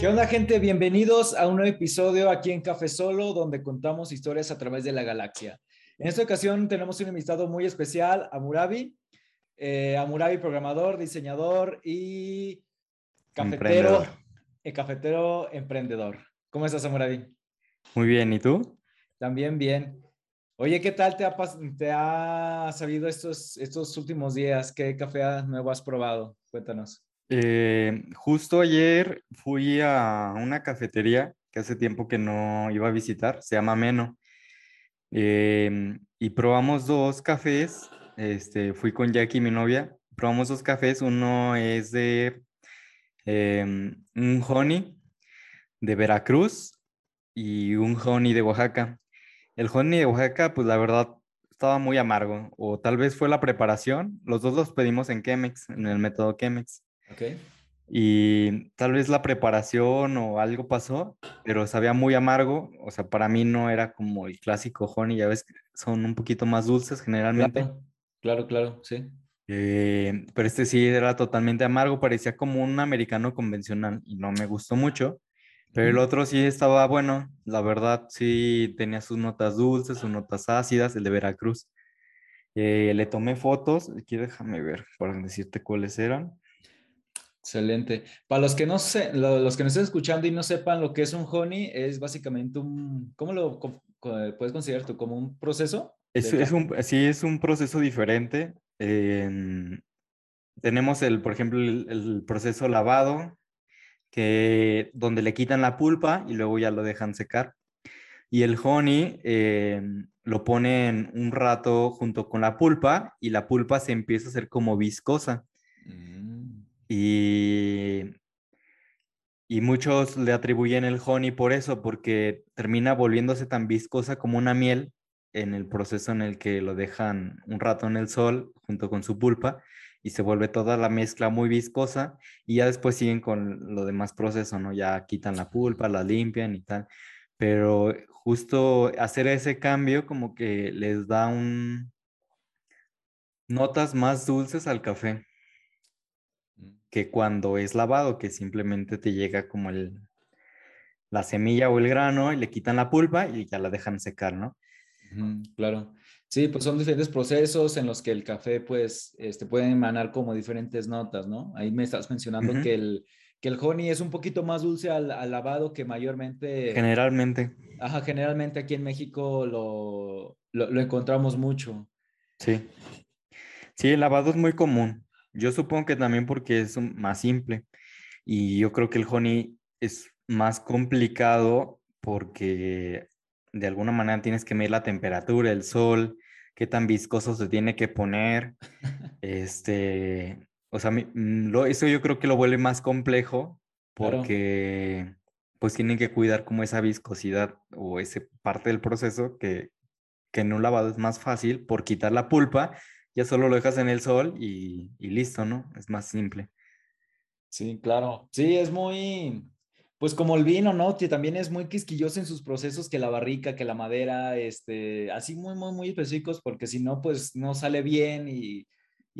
¿Qué onda, gente? Bienvenidos a un nuevo episodio aquí en Café Solo, donde contamos historias a través de la galaxia. En esta ocasión tenemos un invitado muy especial, Amurabi. Eh, Amurabi, programador, diseñador y cafetero, eh, cafetero emprendedor. ¿Cómo estás, Amurabi? Muy bien, ¿y tú? También bien. Oye, ¿qué tal te ha, te ha sabido estos, estos últimos días? ¿Qué café nuevo has probado? Cuéntanos. Eh, justo ayer fui a una cafetería que hace tiempo que no iba a visitar, se llama Meno, em, y probamos dos cafés, este, fui con Jackie, mi novia, probamos dos cafés, uno es de em, un honey de Veracruz y un honey de Oaxaca. El honey de Oaxaca, pues la verdad, estaba muy amargo, o tal vez fue la preparación, los dos los pedimos en Chemex, en el método Chemex. Y tal vez la preparación o algo pasó, pero sabía muy amargo. O sea, para mí no era como el clásico honey, ya ves, son un poquito más dulces generalmente. Claro, claro, sí. Eh, pero este sí era totalmente amargo, parecía como un americano convencional y no me gustó mucho. Pero el otro sí estaba bueno, la verdad sí tenía sus notas dulces, sus notas ácidas, el de Veracruz. Eh, le tomé fotos, aquí déjame ver para decirte cuáles eran. Excelente. Para los que no sé, los que nos estén escuchando y no sepan lo que es un honey, es básicamente un, ¿cómo lo puedes considerar tú? ¿Como un proceso? Es, es un, sí, es un proceso diferente. tenemos el, por ejemplo, el, proceso lavado, que, donde le quitan la pulpa y luego ya lo dejan secar. Y el honey em, lo ponen un rato junto con la pulpa y la pulpa se empieza a hacer como viscosa. Y, y muchos le atribuyen el honey por eso, porque termina volviéndose tan viscosa como una miel en el proceso en el que lo dejan un rato en el sol junto con su pulpa y se vuelve toda la mezcla muy viscosa y ya después siguen con lo demás proceso, ¿no? Ya quitan la pulpa, la limpian y tal. Pero justo hacer ese cambio como que les da un notas más dulces al café que cuando es lavado, que simplemente te llega como el, la semilla o el grano y le quitan la pulpa y ya la dejan secar, ¿no? claro. Sí, pues son diferentes procesos en los que el café, pues, este, puede emanar como diferentes notas, ¿no? Ahí me estás mencionando que, el, que el honey es un poquito más dulce al, lavado que mayormente... Generalmente. Ajá, generalmente aquí en México lo, lo, lo encontramos mucho. Sí. Sí, el lavado es muy común. Yo supongo que también porque es más simple. Y yo creo que el honey es más complicado porque de alguna manera tienes que medir la temperatura, el sol, qué tan viscoso se tiene que poner. Este, o sea, mm, eso yo creo que lo vuelve más complejo porque pues tienen que cuidar como esa viscosidad o esa parte del proceso que, que en un lavado es más fácil por quitar la pulpa ya solo lo dejas en el sol y, listo, ¿no? Es más simple. Sí, claro. Sí, es muy, pues como el vino, ¿no? Que también es muy quisquilloso en sus procesos que la barrica, que la madera, este, así muy, muy, muy específicos, porque si no, pues no sale bien y,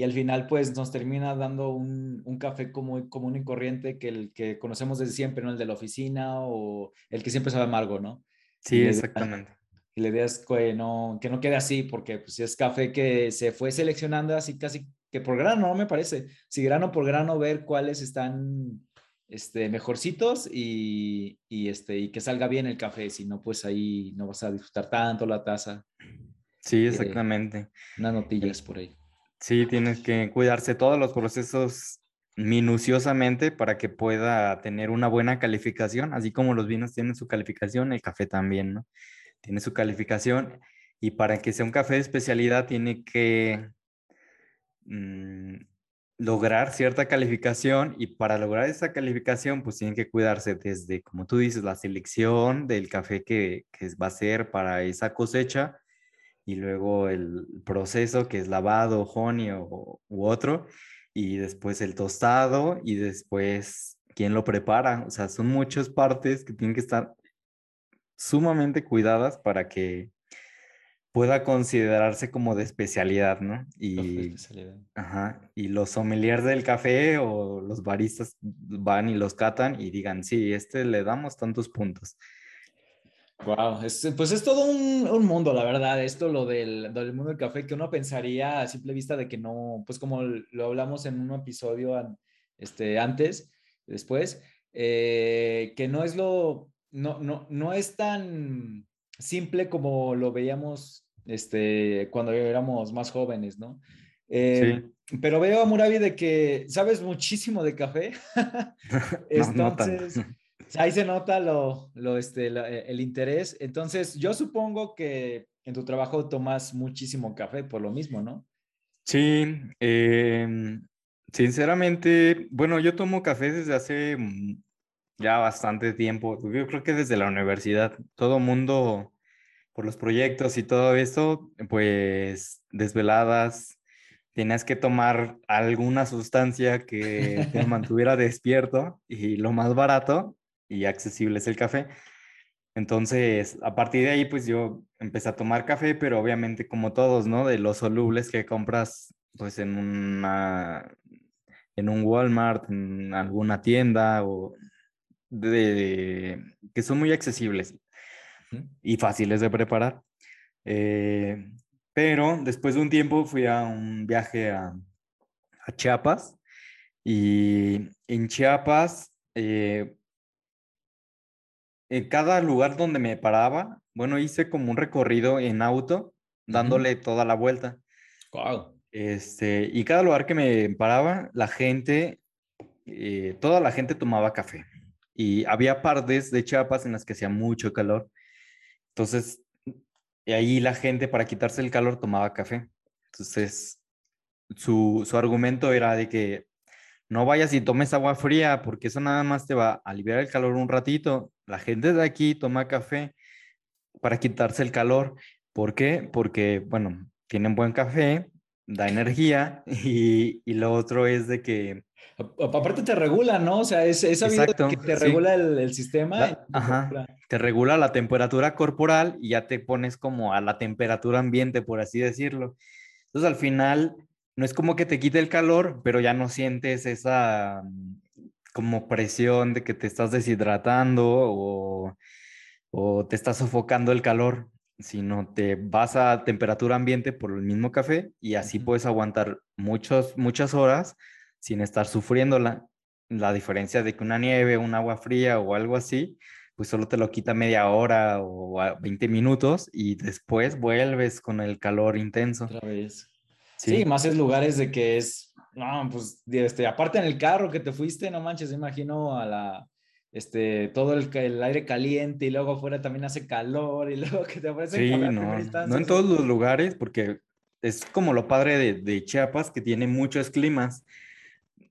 al final, pues nos termina dando un, café como, común y corriente que el que conocemos desde siempre, ¿no? El de la oficina o el que siempre sabe amargo, ¿no? Sí, exactamente y la idea es que no, que no quede así, porque pues, es café que se fue seleccionando así casi que por grano, ¿no? Me parece. Si grano por grano, ver cuáles están este, mejorcitos y, y, este, y que salga bien el café, si no, pues ahí no vas a disfrutar tanto la taza. Sí, exactamente. unas notillas por ahí. Sí, tienes que cuidarse todos los procesos minuciosamente para que pueda tener una buena calificación, así como los vinos tienen su calificación, el café también, ¿no? Tiene su calificación y para que sea un café de especialidad tiene que mm, lograr cierta calificación y para lograr esa calificación pues tienen que cuidarse desde, como tú dices, la selección del café que, va a ser para esa cosecha y luego el proceso que es lavado, honey o, u otro y después el tostado y después quién lo prepara. O sea, son muchas partes que tienen que estar sumamente cuidadas para que pueda considerarse como de especialidad, ¿no? Y, Ajá, y los sommeliers del café o los baristas van y los catan y digan, sí, este le damos tantos puntos. Wow, pues es todo un, mundo, la verdad, esto lo del, del, mundo del café que uno pensaría a simple vista de que no, pues como lo hablamos en un episodio este, antes, después, eh, que no es lo, no, no, no es tan simple como lo veíamos este, cuando éramos más jóvenes, ¿no? Eh, pero veo a Murabi de que sabes muchísimo de café. Entonces, ahí se nota lo, lo este, eh, el interés. Entonces, yo supongo que en tu trabajo tomas muchísimo café por lo mismo, ¿no? Sí, em, sinceramente, bueno, yo tomo café desde hace ya bastante tiempo. Yo creo que desde la universidad. Todo mundo por los proyectos y todo eso, pues desveladas, tenías que tomar alguna sustancia que te mantuviera despierto y lo más barato y accesible es el café. Entonces, a partir de ahí, pues yo empecé a tomar café, pero obviamente como todos, ¿no? De los solubles que compras, pues en una, en un Walmart, en alguna tienda o de que son muy accesibles y fáciles de preparar. Eh, pero después de un tiempo fui a un viaje a, Chiapas y en Chiapas, eh, en cada lugar donde me paraba, bueno, hice como un recorrido en auto, dándole toda la vuelta. Wow. Este, y cada lugar que me paraba, la gente, eh, toda la gente tomaba café. Y había partes de Chiapas en las que hacía mucho calor entonces, ahí la gente para quitarse el calor tomaba café. Entonces, su, su argumento era de que no vayas y tomes agua fría porque eso nada más te va a aliviar el calor un ratito. La gente de aquí toma café para quitarse el calor. ¿Por qué? Porque, bueno, tienen buen café, da energía y, y lo otro es de que Aparte te regula, ¿no? O sea, es, esa que te regula el, sistema. ajá, te regula la temperatura corporal y ya te pones como a la temperatura ambiente, por así decirlo. Entonces al final no es como que te quite el calor, pero ya no sientes esa mm, como presión de que te estás deshidratando o, o te estás sofocando el calor, sino te vas a temperatura ambiente por el mismo café y así puedes aguantar muchos, muchas horas sin estar sufriéndola. La diferencia de que una nieve, un agua fría o algo así, pues solo te lo quita media hora o 20 minutos y después vuelves con el calor intenso. Otra vez. Sí, más es lugares de que es, no, pues, este, aparte en el carro que te fuiste, no manches, imagino a la, este, todo el, el, aire caliente y luego afuera también hace calor y luego que te ofrecen Sí, no, no en todos los lugares porque es como lo padre de, de Chiapas que tiene muchos climas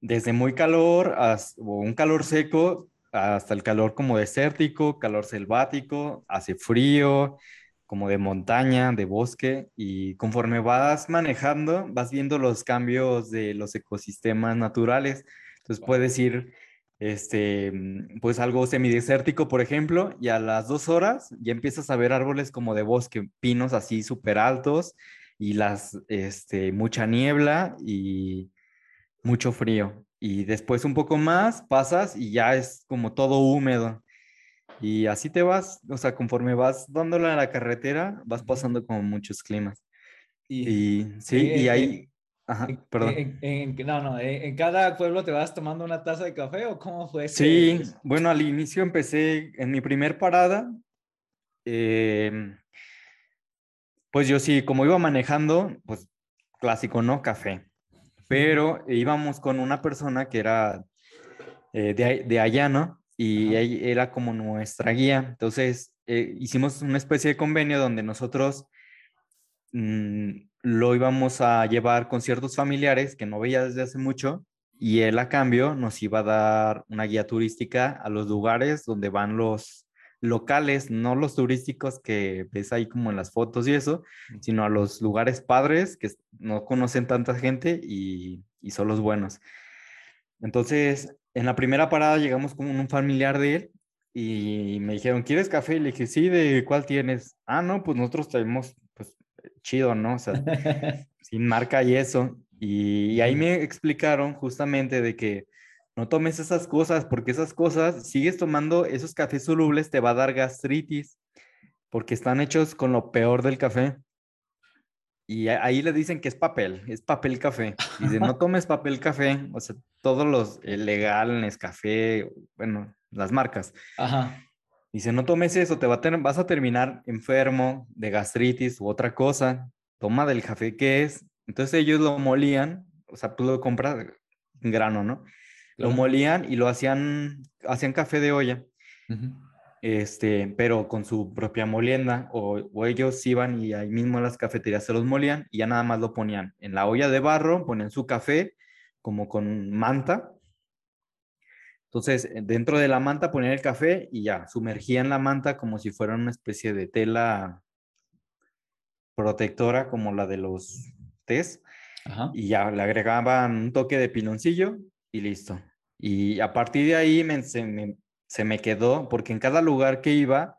desde muy calor hasta, o un calor seco hasta el calor como desértico, calor selvático, hace frío, como de montaña, de bosque, y conforme vas manejando, vas viendo los cambios de los ecosistemas naturales. Entonces puedes ir, este, pues algo semidesértico, por ejemplo, y a las dos horas ya empiezas a ver árboles como de bosque, pinos así súper altos, y las, este, mucha niebla y mucho frío. Y después un poco más pasas y ya es como todo húmedo. Y así te vas, o sea, conforme vas dándole a la carretera, vas pasando como muchos climas. Y, sí, y ahí... Ajá, perdón. En, no, no, en, cada pueblo te vas tomando una taza de café o cómo fue? Sí, bueno, al inicio empecé en mi primer parada. Em, pues yo sí, como iba manejando, pues clásico, ¿no? Café pero íbamos con una persona que era eh, de, de, allá, ¿no? Y era como nuestra guía. Entonces, eh, hicimos una especie de convenio donde nosotros mm, lo íbamos a llevar con ciertos familiares que no veía desde hace mucho y él a cambio nos iba a dar una guía turística a los lugares donde van los locales, no los turísticos que ves ahí como en las fotos y eso, sino a los lugares padres que no conocen tanta gente y, y son los buenos. Entonces, en la primera parada llegamos con un familiar de él y me dijeron, ¿quieres café? Y le dije, sí, ¿de cuál tienes? Ah, no, pues nosotros traemos pues chido, ¿no? O sea, sin marca y eso. Y, ahí me explicaron justamente de que no tomes esas cosas, porque esas cosas, sigues tomando esos cafés solubles, te va a dar gastritis, porque están hechos con lo peor del café. Y ahí le dicen que es papel, es papel café. Y de no tomes papel café, o sea, todos los legal, café, bueno, las marcas. Ajá. Dice, no tomes eso, te va a vas a terminar enfermo de gastritis u otra cosa. Toma del café que es. Entonces ellos lo molían, o sea, tú lo compras en grano, ¿no? Lo molían y lo hacían, hacían café de olla este, pero con su propia molienda, o, ellos iban y ahí mismo en las cafeterías se los molían y ya nada más lo ponían en la olla de barro, ponían su café como con manta. Entonces, dentro de la manta ponían el café y ya, sumergían la manta como si fuera una especie de tela protectora como la de los tés. Y ya le agregaban un toque de piloncillo y listo. Y a partir de ahí me, me, se me quedó, porque en cada lugar que iba,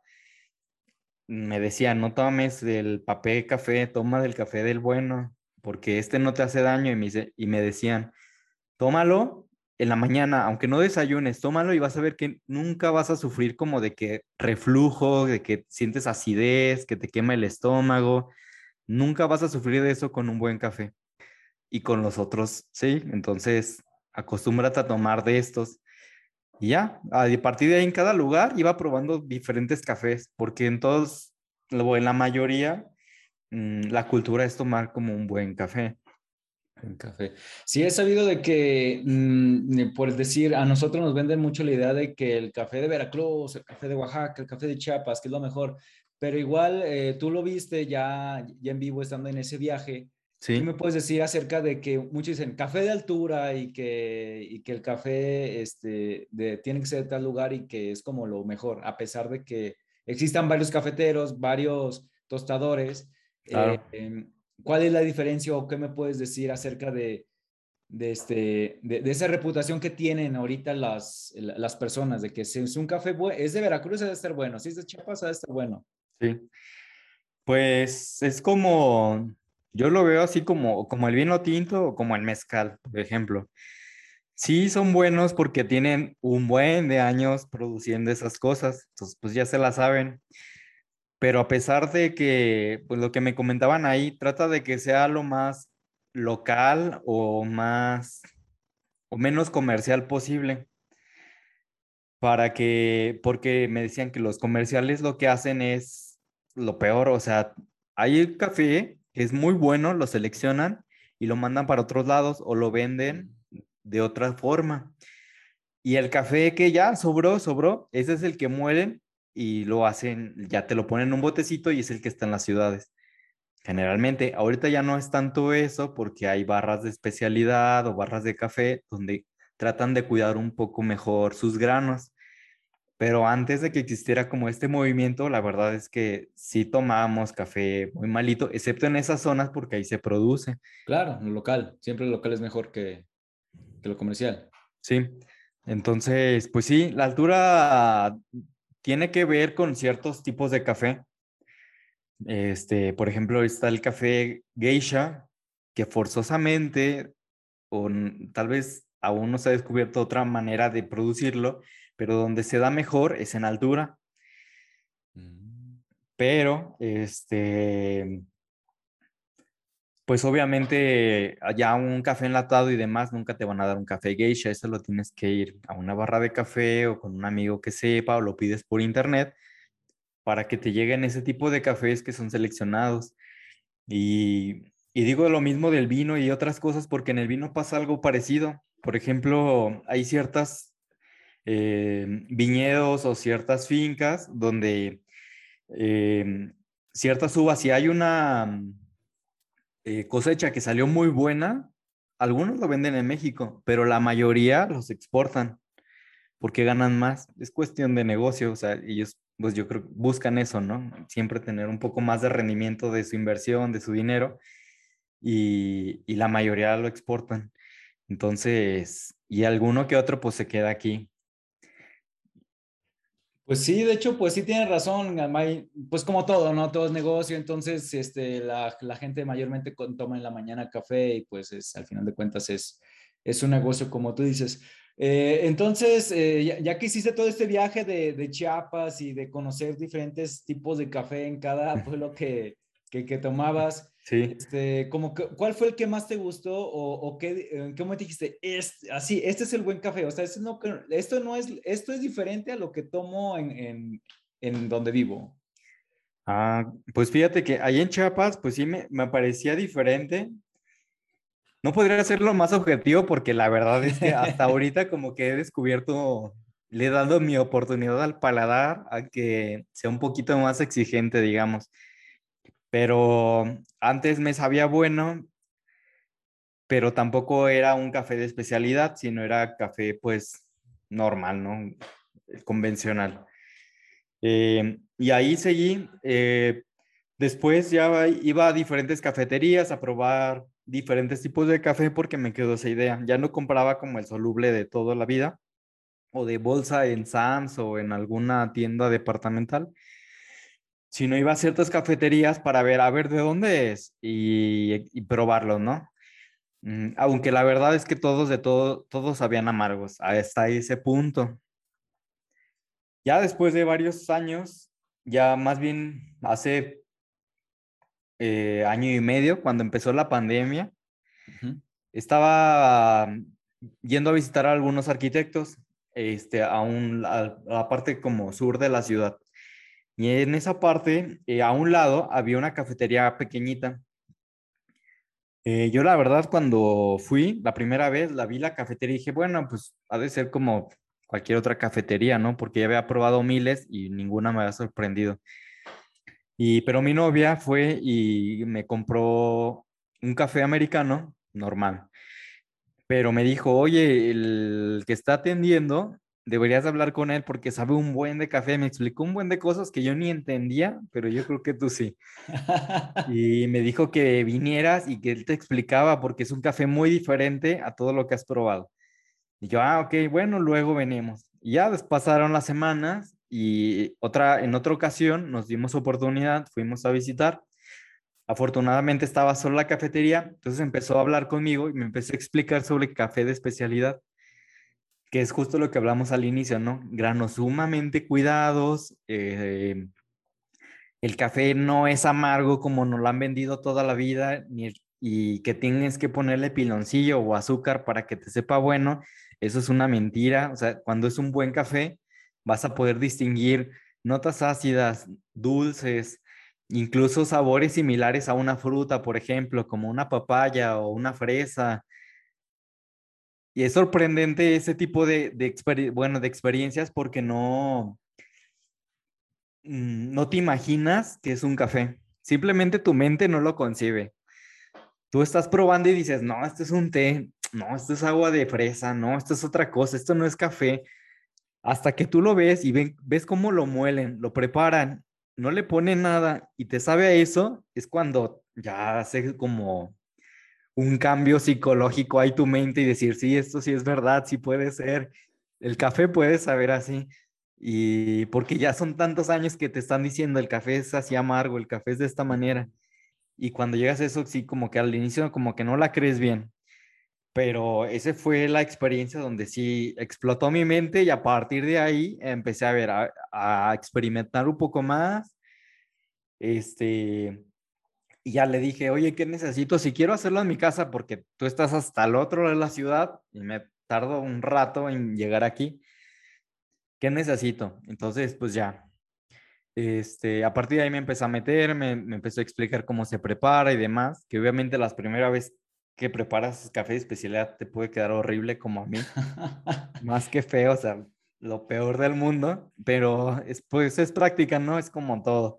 me decían, no tomes del papel café, toma del café del bueno, porque este no te hace daño. Y me, y me decían, tómalo en la mañana, aunque no desayunes, tómalo y vas a ver que nunca vas a sufrir como de que reflujo, de que sientes acidez, que te quema el estómago. Nunca vas a sufrir de eso con un buen café. Y con los otros, sí. Entonces, acostúmbrate a tomar de estos. Y ya, a partir de ahí en cada lugar iba probando diferentes cafés, porque en todos, en la mayoría, mm, la cultura es tomar como un buen café. Un café. Sí, he sabido de que, mm, por decir, a nosotros nos venden mucho la idea de que el café de Veracruz, el café de Oaxaca, el café de Chiapas, que es lo mejor, pero igual eh, tú lo viste ya, ya en vivo estando en ese viaje ¿Qué me puedes decir acerca de que muchos dicen café de altura y que, y que el café este, de, tiene que ser de tal lugar y que es como lo mejor, a pesar de que existan varios cafeteros, varios tostadores? Eh, em, ¿Cuál es la diferencia o qué me puedes decir acerca de, de, este, de, esa reputación que tienen ahorita las, las personas, de que si es un café es de Veracruz, debe estar bueno, si es de Chiapas, debe estar bueno? Sí, pues es como yo lo veo así como, como el vino tinto o como el mezcal, por ejemplo. Sí, son buenos porque tienen un buen de años produciendo esas cosas, entonces pues ya se la saben. Pero a pesar de que, pues lo que me comentaban ahí, trata de que sea lo más local o más o menos comercial posible. Para que, porque me decían que los comerciales lo que hacen es lo peor, o sea, hay café es muy bueno, lo seleccionan y lo mandan para otros lados o lo venden de otra forma. Y el café que ya sobró, sobró, ese es el que mueren y lo hacen, ya te lo ponen en un botecito y es el que está en las ciudades. Generalmente, ahorita ya no es tanto eso porque hay barras de especialidad o barras de café donde tratan de cuidar un poco mejor sus granos. Pero antes de que existiera como este movimiento, la verdad es que sí tomábamos café muy malito, excepto en esas zonas porque ahí se produce. Claro, lo local, siempre lo local es mejor que, que lo comercial. Sí, entonces, pues sí, la altura tiene que ver con ciertos tipos de café. Este, por ejemplo, está el café geisha, que forzosamente, o tal vez aún no se ha descubierto otra manera de producirlo, pero donde se da mejor es en altura. Mm. Pero, este, pues obviamente allá un café enlatado y demás nunca te van a dar un café geisha, eso lo tienes que ir a una barra de café o con un amigo que sepa o lo pides por internet para que te lleguen ese tipo de cafés que son seleccionados. Y, y digo lo mismo del vino y otras cosas porque en el vino pasa algo parecido. Por ejemplo, hay ciertas eh, viñedos o ciertas fincas donde eh, ciertas uvas, si hay una eh, cosecha que salió muy buena, algunos lo venden en México, pero la mayoría los exportan porque ganan más. Es cuestión de negocio, o sea, ellos, pues yo creo, buscan eso, ¿no? Siempre tener un poco más de rendimiento de su inversión, de su dinero, y, y la mayoría lo exportan. Entonces, y alguno que otro pues se queda aquí. Pues sí, de hecho, pues sí tienes razón, pues como todo, ¿no? Todo es negocio, entonces este, la, la gente mayormente toma en la mañana café y pues es, al final de cuentas es, es un negocio como tú dices. Eh, entonces, eh, ya, que hiciste todo este viaje de, de, Chiapas y de conocer diferentes tipos de café en cada pueblo que, que, que tomabas, Sí. Este, como ¿Cuál fue el que más te gustó o, o qué, en qué momento dijiste, es, así, este es el buen café? O sea, esto no, esto no es, esto es diferente a lo que tomo en, en, en donde vivo. Ah, pues fíjate que ahí en Chiapas, pues sí me, me parecía diferente. No podría lo más objetivo porque la verdad es que hasta ahorita como que he descubierto, le he dado mi oportunidad al paladar a que sea un poquito más exigente, digamos pero antes me sabía bueno, pero tampoco era un café de especialidad, sino era café pues normal, ¿no? Convencional. Eh, y ahí seguí. Eh, después ya iba a diferentes cafeterías a probar diferentes tipos de café porque me quedó esa idea. Ya no compraba como el soluble de toda la vida o de bolsa en Sam's o en alguna tienda departamental, sino iba a ciertas cafeterías para ver, a ver de dónde es y, probarlo, ¿no? Mm, aunque la verdad es que todos de todo, todos habían amargos hasta ese punto. Ya después de varios años, ya más bien hace eh, año y medio, cuando empezó la pandemia, estaba yendo a visitar a algunos arquitectos este, a, un, a la parte como sur de la ciudad. Y en esa parte, eh, a un lado, había una cafetería pequeñita. Eh, yo la verdad, cuando fui la primera vez, la vi la cafetería y dije, bueno, pues ha de ser como cualquier otra cafetería, ¿no? Porque ya había probado miles y ninguna me había sorprendido. Y, pero mi novia fue y me compró un café americano normal. Pero me dijo, oye, el que está atendiendo deberías hablar con él porque sabe un buen de café. Me explicó un buen de cosas que yo ni entendía, pero yo creo que tú sí. Y me dijo que vinieras y que él te explicaba porque es un café muy diferente a todo lo que has probado. Y yo, ah, ok, bueno, luego venimos. Y ya pasaron las semanas y otra, en otra ocasión nos dimos oportunidad, fuimos a visitar. Afortunadamente estaba solo la cafetería, entonces empezó a hablar conmigo y me empezó a explicar sobre café de especialidad que es justo lo que hablamos al inicio, ¿no? Granos sumamente cuidados, eh, el café no es amargo como nos lo han vendido toda la vida, ni, y que tienes que ponerle piloncillo o azúcar para que te sepa bueno, eso es una mentira, o sea, cuando es un buen café, vas a poder distinguir notas ácidas, dulces, incluso sabores similares a una fruta, por ejemplo, como una papaya o una fresa, es sorprendente ese tipo de, de bueno, de experiencias porque no, mm, no te imaginas que es un café. Simplemente tu mente no lo concibe. Tú estás probando y dices, no, esto es un té, no, esto es agua de fresa, no, esto es otra cosa, esto no es café. Hasta que tú lo ves y ves cómo lo muelen, lo preparan, no le ponen nada y te sabe a eso, es cuando ya hace como un cambio psicológico ahí tu mente y decir, sí, esto sí es verdad, sí puede ser. El café puede saber así. Y porque ya son tantos años que te están diciendo, el café es así amargo, el café es de esta manera. Y cuando llegas a eso, sí, como que al inicio como que no la crees bien. Pero esa fue la experiencia donde sí explotó mi mente y a partir de ahí empecé a ver, a, a experimentar un poco más. Este, y ya le dije, oye, ¿qué necesito? Si quiero hacerlo en mi casa, porque tú estás hasta el otro lado de la ciudad y me tardo un rato en llegar aquí, ¿qué necesito? Entonces, pues ya, este, a partir de ahí me empecé a meter, me, me empezó a explicar cómo se prepara y demás, que obviamente las primeras vez que preparas café de especialidad te puede quedar horrible como a mí, más que feo, o sea, lo peor del mundo, pero es, pues es práctica, ¿no? Es como todo.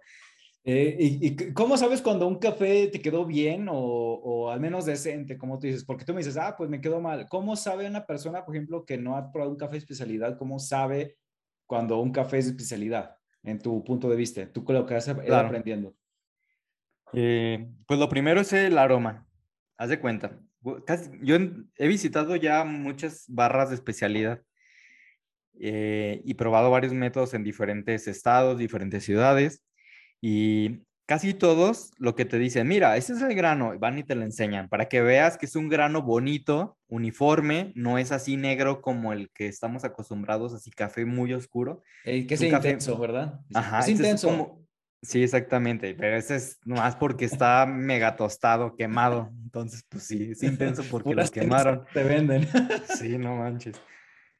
Eh, y, cómo sabes cuando un café te quedó bien o, o, al menos decente, como tú dices? Porque tú me dices, ah, pues me quedó mal. ¿Cómo sabe una persona, por ejemplo, que no ha probado un café de especialidad, cómo sabe cuando un café es de especialidad, en tu punto de vista? Tú lo que has ido aprendiendo. Eh, pues lo primero es el aroma. Haz de cuenta. yo he visitado ya muchas barras de especialidad eh, y probado varios métodos en diferentes estados, diferentes ciudades. Y casi todos lo que te dicen, mira, ese es el grano, van y te lo enseñan para que veas que es un grano bonito, uniforme, no es así negro como el que estamos acostumbrados, así café muy oscuro. que es, intenso, ¿verdad? Ajá, es intenso. Sí, exactamente, pero ese es más porque está mega tostado, quemado. Entonces, pues sí, es intenso porque lo quemaron. Te venden. Sí, no manches.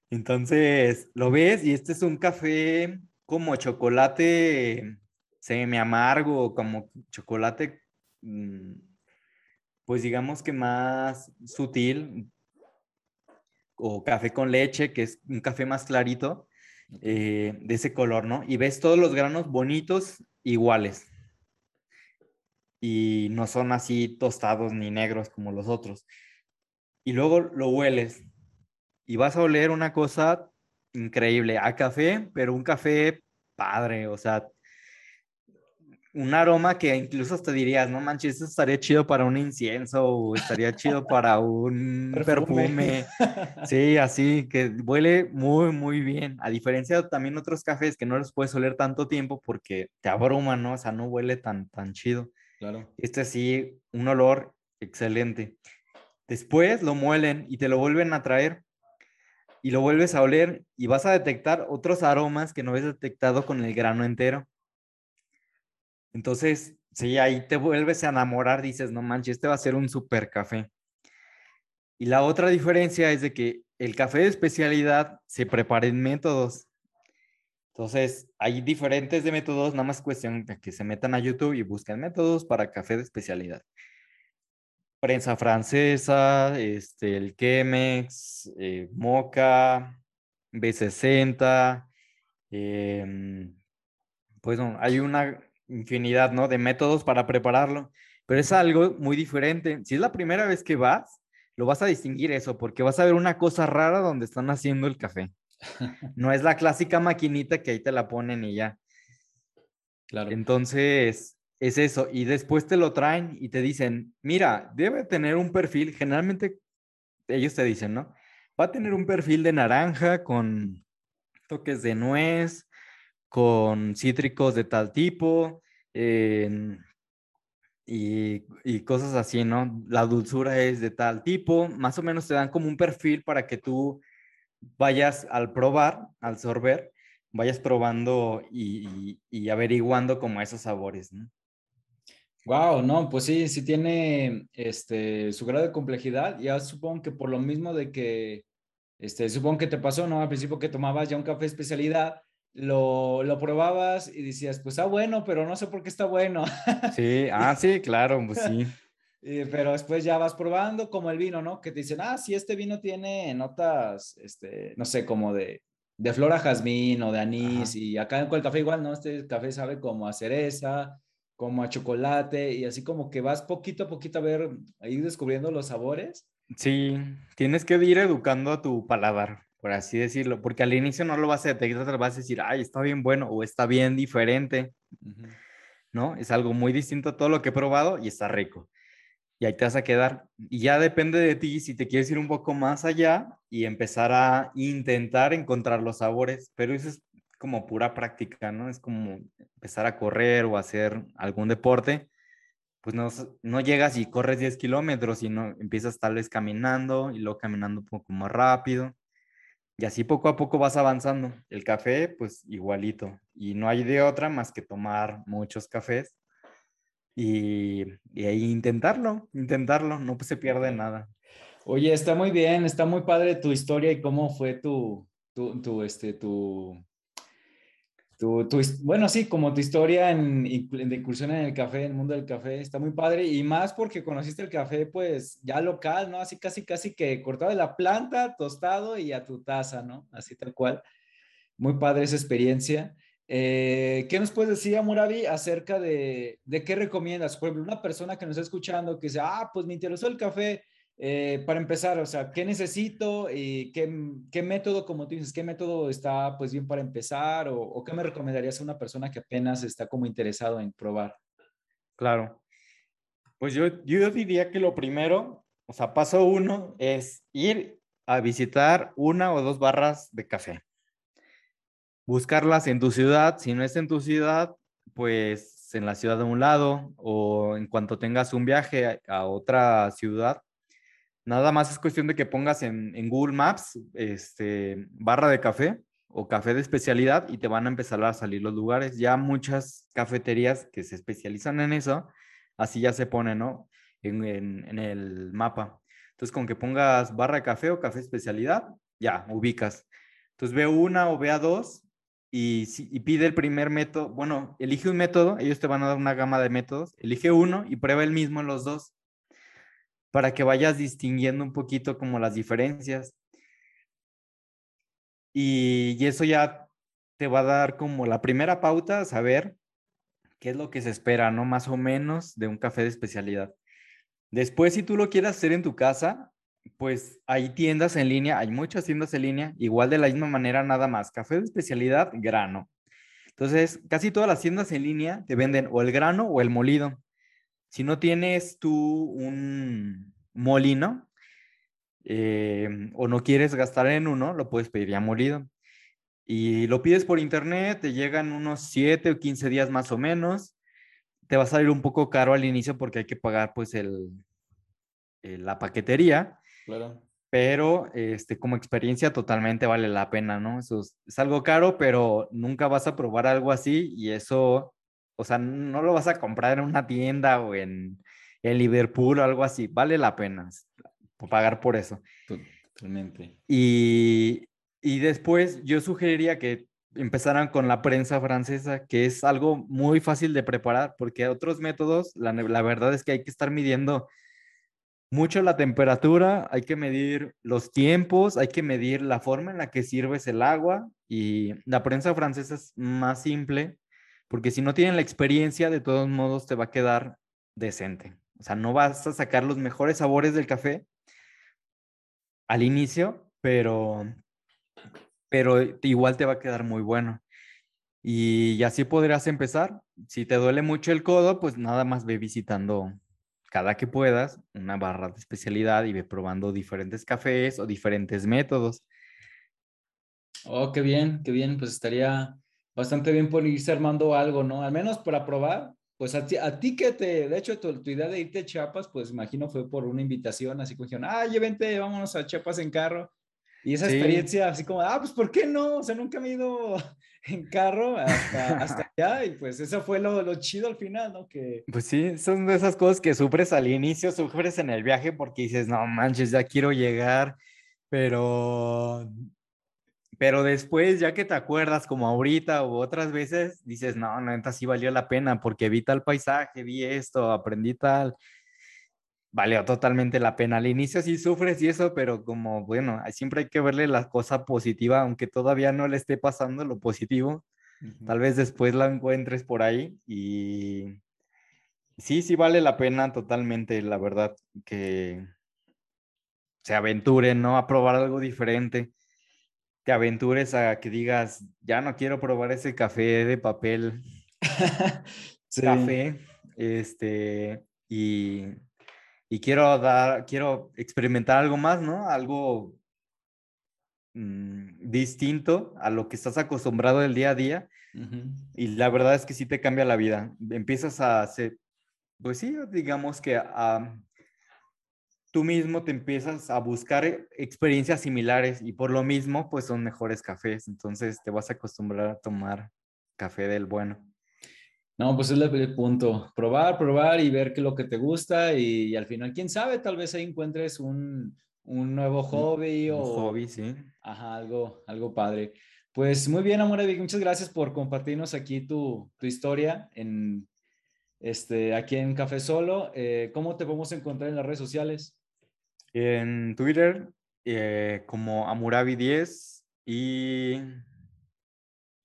Entonces, lo ves y este es un café como chocolate semi amargo, como chocolate, mm, pues digamos que más sutil, o café con leche, que es un café más clarito, eh, de ese color, ¿no? Y ves todos los granos bonitos, iguales. Y no son así tostados ni negros como los otros. Y luego lo hueles y vas a oler una cosa increíble, a café, pero un café padre, o sea, un aroma que incluso te dirías, no manches, esto estaría chido para un incienso o estaría chido para un perfume. Sí, así, que huele muy, muy bien. A diferencia de también otros cafés que no los puedes oler tanto tiempo porque te abruman, ¿no? O sea, no huele tan, tan chido. Claro. Este sí, un olor excelente. Después lo muelen y te lo vuelven a traer y lo vuelves a oler y vas a detectar otros aromas que no habías detectado con el grano entero. Entonces, sí, ahí te vuelves a enamorar, dices, no manches, este va a ser un super café. Y la otra diferencia es de que el café de especialidad se prepara en métodos. Entonces, hay diferentes de métodos, nada más cuestión de que se metan a YouTube y busquen métodos para café de especialidad. Prensa francesa, este, el Chemex, eh, Moca, B60, em, pues no, hay una infinidad, ¿no? De métodos para prepararlo, pero es algo muy diferente. Si es la primera vez que vas, lo vas a distinguir eso, porque vas a ver una cosa rara donde están haciendo el café. No es la clásica maquinita que ahí te la ponen y ya. Claro. Entonces, es eso. Y después te lo traen y te dicen, mira, debe tener un perfil, generalmente ellos te dicen, ¿no? Va a tener un perfil de naranja con toques de nuez, con cítricos de tal tipo y, y, cosas así, ¿no? La dulzura es de tal tipo, más o menos te dan como un perfil para que tú vayas al probar, al sorber, vayas probando y, y, averiguando como esos sabores, ¿no? Wow, no, pues sí, sí tiene este, su grado de complejidad. Ya supongo que por lo mismo de que, este, supongo que te pasó, ¿no? Al principio que tomabas ya un café especialidad, lo, lo, probabas y decías, pues está bueno, pero no sé por qué está bueno. Sí, ah, sí, claro, pues sí. pero después ya vas probando como el vino, ¿no? Que te dicen, ah, sí, este vino tiene notas, este, no sé, como de, de flora jazmín o de anís, y acá con el café igual, ¿no? Este café sabe como a cereza, como a chocolate, y así como que vas poquito a poquito a ver, a ir descubriendo los sabores. Sí, tienes que ir educando a tu paladar por así decirlo, porque al inicio no lo vas a detectar, vas a decir, ay, está bien bueno o está bien diferente, ¿no? Es algo muy distinto a todo lo que he probado y está rico. Y ahí te vas a quedar. Y ya depende de ti si te quieres ir un poco más allá y empezar a intentar encontrar los sabores, pero eso es como pura práctica, ¿no? Es como empezar a correr o hacer algún deporte, pues no, no llegas y corres 10 kilómetros, sino empiezas tal vez caminando y luego caminando un poco más rápido y así poco a poco vas avanzando. El café, pues igualito. Y no hay de otra más que tomar muchos cafés y, y intentarlo, intentarlo, no se pierde nada. Oye, está muy bien, está muy padre tu historia y cómo fue tu, tu, tu este, tu, bueno, sí, como tu historia en, de incursión en el café, en el mundo del café, está muy padre y más porque conociste el café pues ya local, ¿no? Así casi, casi que cortado de la planta, tostado y a tu taza, ¿no? Así tal cual. Muy padre esa experiencia. Eh, ¿Qué nos puedes decir, Murabi, acerca de, de qué recomiendas? Por ejemplo, una persona que nos está escuchando que dice, ah, pues me interesó el café, eh, para empezar, o sea, ¿qué necesito y qué, qué, método, como tú dices, qué método está pues bien para empezar o, qué me recomendarías a una persona que apenas está como interesado en probar? Claro. Pues yo, yo diría que lo primero, o sea, paso uno es ir a visitar una o dos barras de café. buscarlas en tu ciudad. Si no es en tu ciudad, pues en la ciudad de un lado o en cuanto tengas un viaje a, otra ciudad. Nada más es cuestión de que pongas en, Google Maps este, barra de café o café de especialidad y te van a empezar a salir los lugares. Ya muchas cafeterías que se especializan en eso, así ya se pone, ¿no? En, el mapa. Entonces, con que pongas barra de café o café especialidad, ya, ubicas. Entonces, ve una o ve a dos y, y, pide el primer método. Bueno, elige un método, ellos te van a dar una gama de métodos. Elige uno y prueba el mismo en los dos para que vayas distinguiendo un poquito como las diferencias. Y, eso ya te va a dar como la primera pauta, saber qué es lo que se espera, ¿no? Más o menos de un café de especialidad. Después, si tú lo quieres hacer en tu casa, pues hay tiendas en línea, hay muchas tiendas en línea, igual de la misma manera, nada más. Café de especialidad, grano. Entonces, casi todas las tiendas en línea te venden o el grano o el molido. Si no tienes tú un molino eh, o no quieres gastar en uno, lo puedes pedir ya molido. Y lo pides por internet, te llegan unos 7 o 15 días más o menos te va a salir un poco caro al inicio porque hay que pagar pues el, la paquetería. Claro. Pero este, como experiencia totalmente vale la pena, ¿no? Eso es, algo caro, pero nunca vas a probar algo así y eso, o sea, no lo vas a comprar en una tienda o en, en Liverpool o algo así. Vale la pena pagar por eso. Totalmente. Y, y después yo sugeriría que empezaran con la prensa francesa, que es algo muy fácil de preparar, porque otros métodos, la, la, verdad es que hay que estar midiendo mucho la temperatura, hay que medir los tiempos, hay que medir la forma en la que sirves el agua y la prensa francesa es más simple, porque si no tienen la experiencia, de todos modos te va a quedar decente. O sea, no vas a sacar los mejores sabores del café al inicio, pero pero igual te va a quedar muy bueno. Y, así podrás empezar. Si te duele mucho el codo, pues nada más ve visitando cada que puedas una barra de especialidad y ve probando diferentes cafés o diferentes métodos. Oh, qué bien, qué bien. Pues estaría bastante bien por irse armando algo, ¿no? Al menos para probar. Pues a ti, a ti que te, de hecho, tu, tu, idea de irte a Chiapas, pues imagino fue por una invitación, así como dijeron, ah, vente, vámonos a Chiapas en carro. Y esa experiencia, así como, ah, pues, ¿por qué no? O sea, nunca me he ido en carro hasta, hasta allá y pues eso fue lo, lo, chido al final, ¿no? Que... Pues sí, son de esas cosas que sufres al inicio, sufres en el viaje porque dices, no manches, ya quiero llegar, pero... Pero después, ya que te acuerdas, como ahorita o otras veces, dices, no, neta, sí valió la pena porque vi tal paisaje, vi esto, aprendí tal valió totalmente la pena. Al inicio sí sufres y eso, pero como, bueno, siempre hay que verle la cosa positiva, aunque todavía no le esté pasando lo positivo. Tal vez después la encuentres por ahí y sí, sí vale la pena totalmente, la verdad, que se aventuren, ¿no? A probar algo diferente. Te aventures a que digas, ya no quiero probar ese café de papel. Café. Este, y y quiero dar, quiero experimentar algo más, ¿no? Algo mm, distinto a lo que estás acostumbrado del día a día. Y la verdad es que sí te cambia la vida. Empiezas a hacer, pues sí, digamos que a, tú mismo te empiezas a buscar experiencias similares y por lo mismo, pues son mejores cafés. Entonces te vas a acostumbrar a tomar café del bueno. No, pues es el punto. Probar, probar y ver qué es lo que te gusta y, al final, quién sabe, tal vez ahí encuentres un, un nuevo hobby o... hobby, sí. Ajá, algo, algo padre. Pues muy bien, amor, muchas gracias por compartirnos aquí tu, tu historia en, este, aquí en Café Solo. Eh, ¿Cómo te podemos encontrar en las redes sociales? En Twitter, eh, como Amurabi10 y,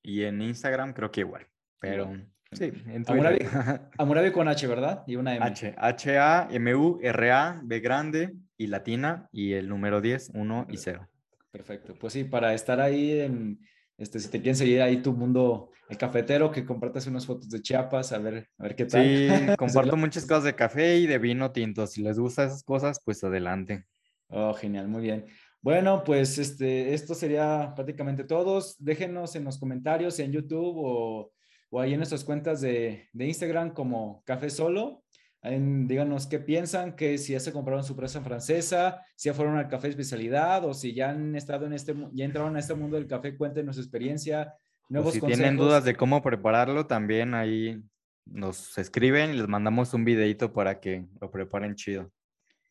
y en Instagram creo que igual, pero... Sí, en Amurabi, con H, ¿verdad? Y una M. H, H-A-M-U-R-A, B grande y latina y el número 10, 1 y 0. Perfecto. Pues sí, para estar ahí en, este, si te quieren seguir ahí tu mundo, el cafetero, que compartas unas fotos de Chiapas, a ver, a ver qué tal. Sí, comparto muchas cosas de café y de vino tinto. Si les gustan esas cosas, pues adelante. Oh, genial, muy bien. Bueno, pues este, esto sería prácticamente todos. Déjenos en los comentarios en YouTube o, o ahí en nuestras cuentas de, de Instagram como Café Solo. En, díganos qué piensan, que si ya se compraron su presa francesa, si ya fueron al café especialidad o si ya han estado en este, ya entraron a este mundo del café, cuéntenos su experiencia, nuevos si tienen dudas de cómo prepararlo, también ahí nos escriben y les mandamos un videito para que lo preparen chido.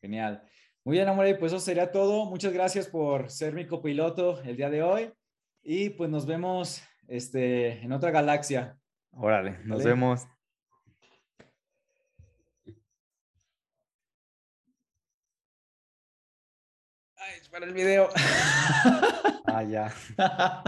Genial. Muy bien, amor, pues eso sería todo. Muchas gracias por ser mi copiloto el día de hoy y pues nos vemos este, en otra galaxia. Órale, nos vemos. Ay, para el video. ah, ya.